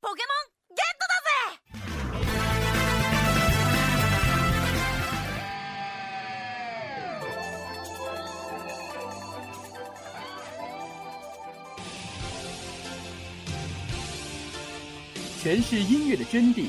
ポケモンゲットだぜ诠释音乐的真谛，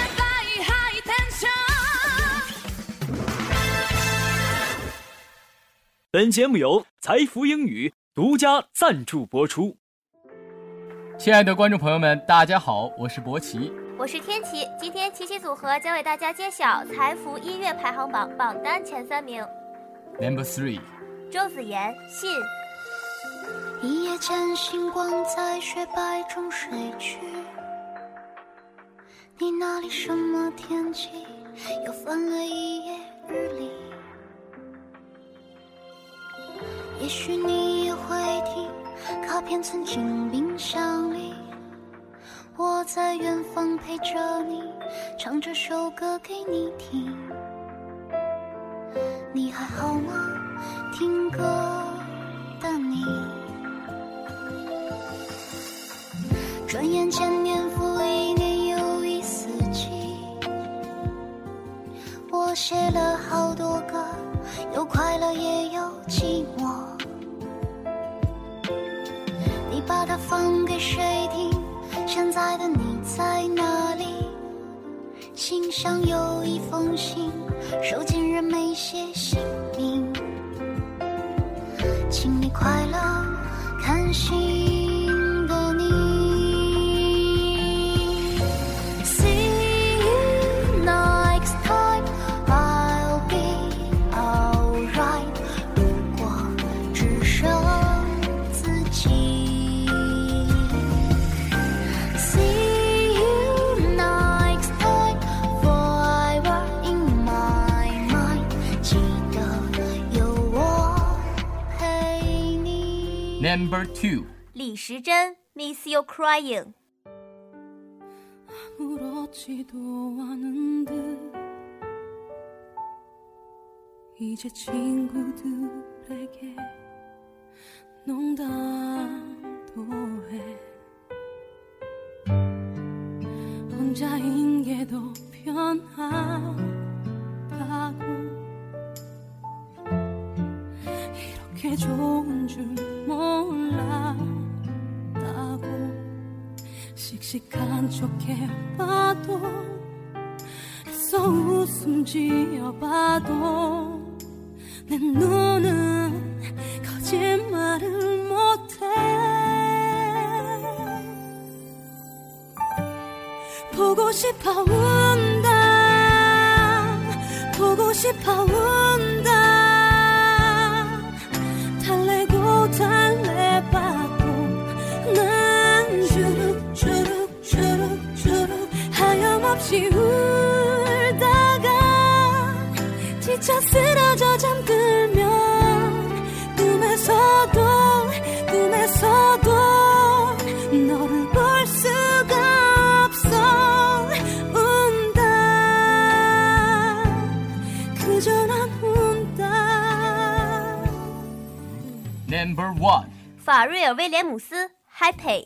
本节目由财富英语独家赞助播出。亲爱的观众朋友们，大家好，我是博奇，我是天琪。今天琪琪组合将为大家揭晓财富音乐排行榜榜单前三名。Number three，周子妍《信》。一夜间，星光在雪白中睡去。你那里什么天气？又翻了一页日历。也许你也会听，卡片存进冰箱里。我在远方陪着你，唱这首歌给你听。你还好吗？听歌的你。转眼间，年复一年又一四季。我写了好多歌，有快乐也有寂寞。它放给谁听？现在的你在哪里？信箱有一封信，收件人没写姓名。请你快乐看信 Number two，李时珍《Miss You Crying》。 아무렇지도 않은 듯 이제 친구들에게 농담 좋은 줄 몰랐다고 씩씩한 척 해봐도 애써 웃음 지어봐도 내 눈은 거짓말을 못해. 보고 싶어 운다. 보고 싶어 운다 法瑞尔·威廉姆斯《Happy》。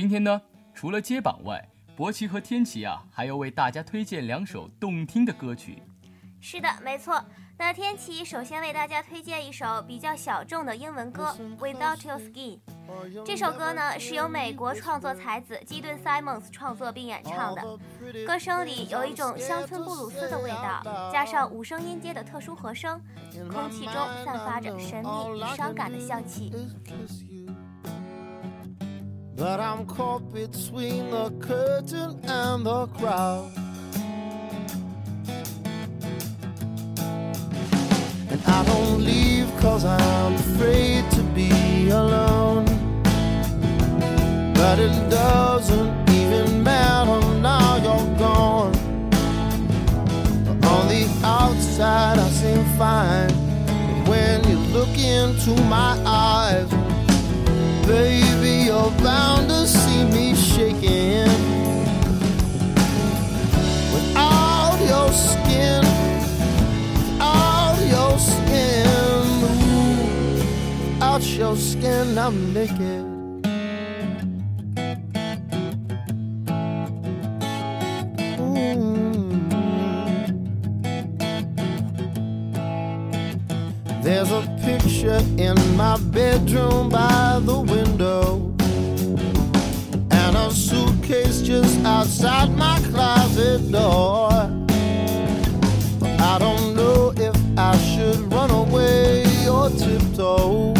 今天呢，除了接榜外，博奇和天琪啊，还要为大家推荐两首动听的歌曲。是的，没错。那天琪首先为大家推荐一首比较小众的英文歌《Without Your Skin》。这首歌呢是由美国创作才子基顿· Simons 创作并演唱的，歌声里有一种乡村布鲁斯的味道，加上五声音阶的特殊和声，空气中散发着神秘与伤感的香气。But I'm caught between the curtain and the crowd. And I don't leave cause I'm afraid to be alone. But it doesn't even matter now you're gone. On the outside I seem fine. But when you look into my eyes, Baby, bound to see me shaking. Without your skin, without your skin, without your skin, I'm naked. There's a picture in my bedroom outside my closet door. I don't know if I should run away or tiptoe.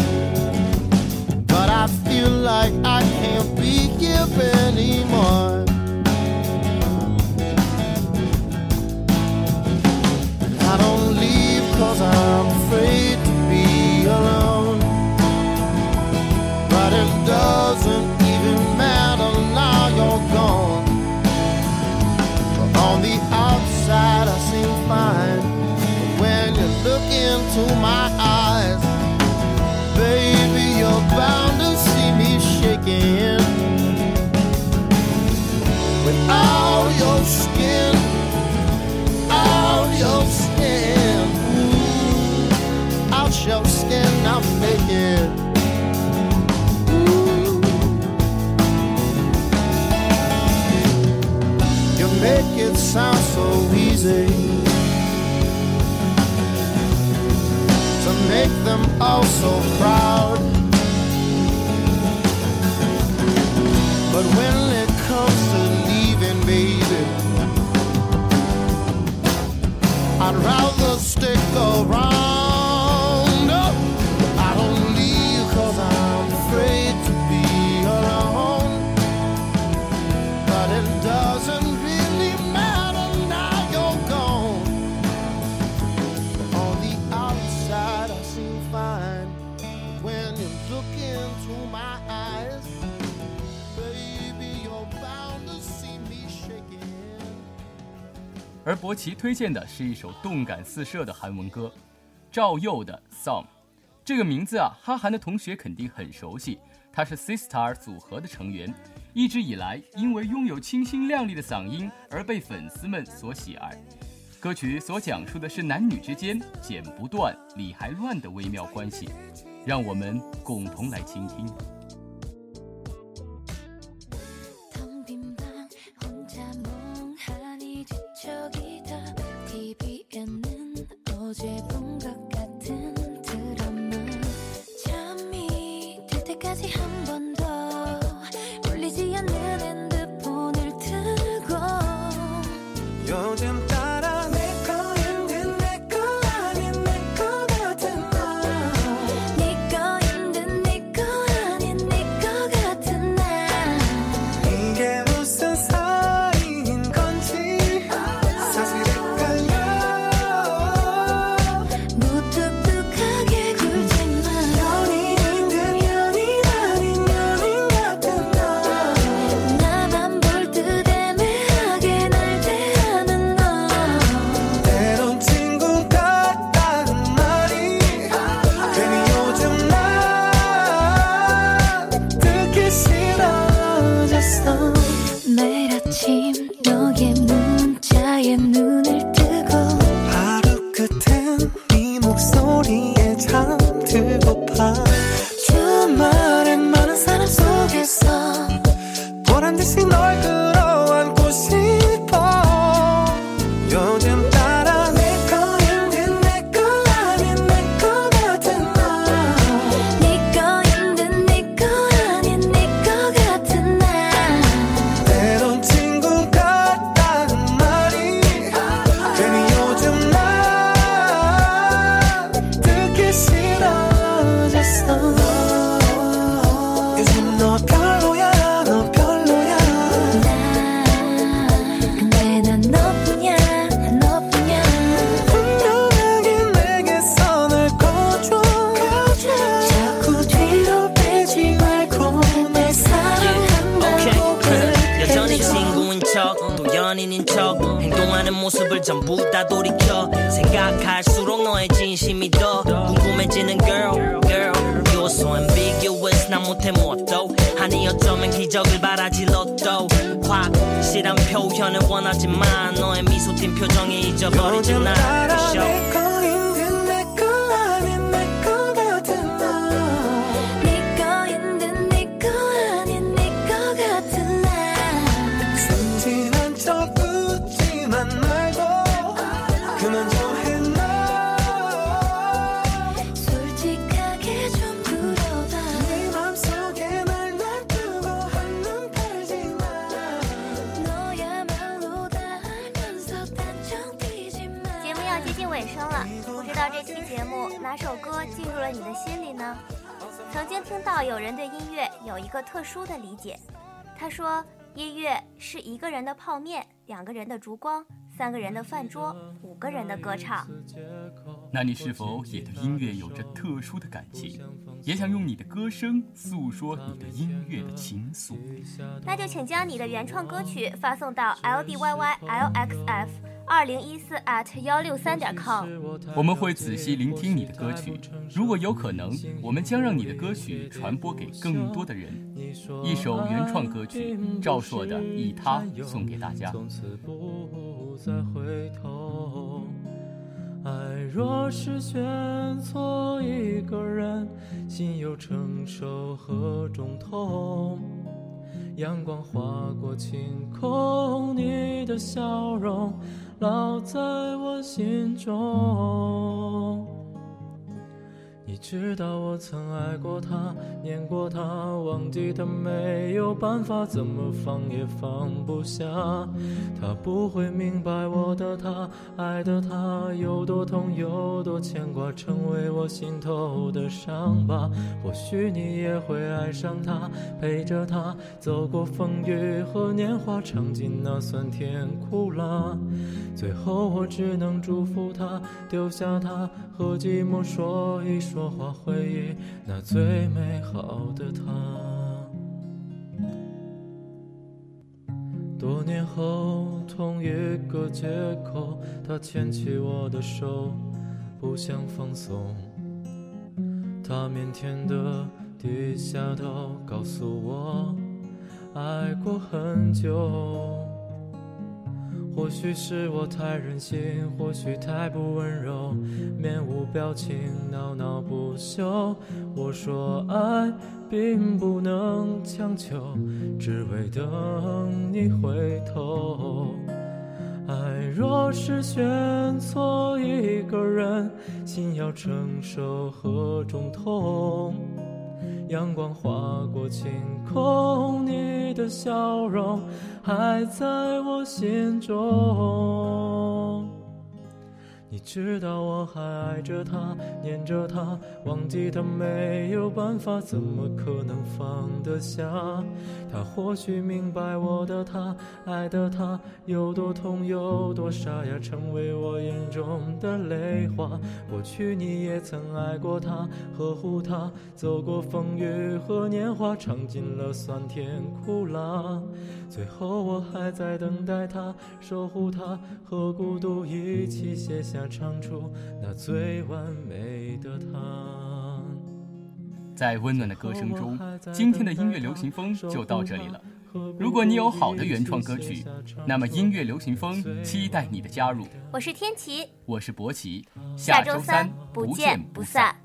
But I feel like I can't be here anymore. To my them all so proud. But when it comes to leaving, baby, I'd rather stick around. When you look into my eyes, baby, you're bound to see me shaking. 而博奇推荐的是一首动感四射的韩文歌，赵佑的《Song》。这个名字啊，哈韩的同学肯定很熟悉，他是 Sistar 组合的成员，一直以来因为拥有清新亮丽的嗓音而被粉丝们所喜爱。歌曲所讲述的是男女之间剪不断、理还乱的微妙关系，让我们共同来倾听。 원하지만 너의 미소 띈 표정에 잊어버리지 요 接近尾声了，不知道这期节目哪首歌进入了你的心里呢？曾经听到有人对音乐有一个特殊的理解，他说音乐是一个人的泡面，两个人的烛光，三个人的饭桌，五个人的歌唱。那你是否也对音乐有着特殊的感情，也想用你的歌声诉说你对音乐的情愫？那就请将你的原创歌曲发送到 l d y y l x f 二零一四 at 幺六三点 com。我们会仔细聆听你的歌曲，如果有可能，我们将让你的歌曲传播给更多的人。一首原创歌曲，赵硕的《以他》送给大家。再回头。爱若是选错一个人，心又承受何种痛？阳光划过晴空，你的笑容烙在我心中。知道我曾爱过他，念过他，忘记他没有办法，怎么放也放不下。他不会明白我的他，爱的他有多痛，有多牵挂，成为我心头的伤疤。或许你也会爱上他，陪着他走过风雨和年华，尝尽那酸甜苦辣。最后我只能祝福他，丢下他和寂寞说一说话，回忆那最美好的他。多年后，同一个街口，他牵起我的手，不想放松。他腼腆的低下头，告诉我，爱过很久。或许是我太任性，或许太不温柔，面无表情，闹闹不休。我说爱并不能强求，只为等你回头。爱若是选错一个人，心要承受何种痛？阳光划过晴空，你的笑容还在我心中。你知道我还爱着他，念着他，忘记他没有办法，怎么可能放得下？他或许明白我的他，爱的他有多痛，有多傻呀，成为我眼中的泪花。过去你也曾爱过他，呵护他，走过风雨和年华，尝尽了酸甜苦辣。最后我还在等待他，守护他，和孤独一起写下。唱出那最完美的他。在温暖的歌声中，今天的音乐流行风就到这里了。如果你有好的原创歌曲，那么音乐流行风期待你的加入。我是天琪，我是博奇，下周三不见不散。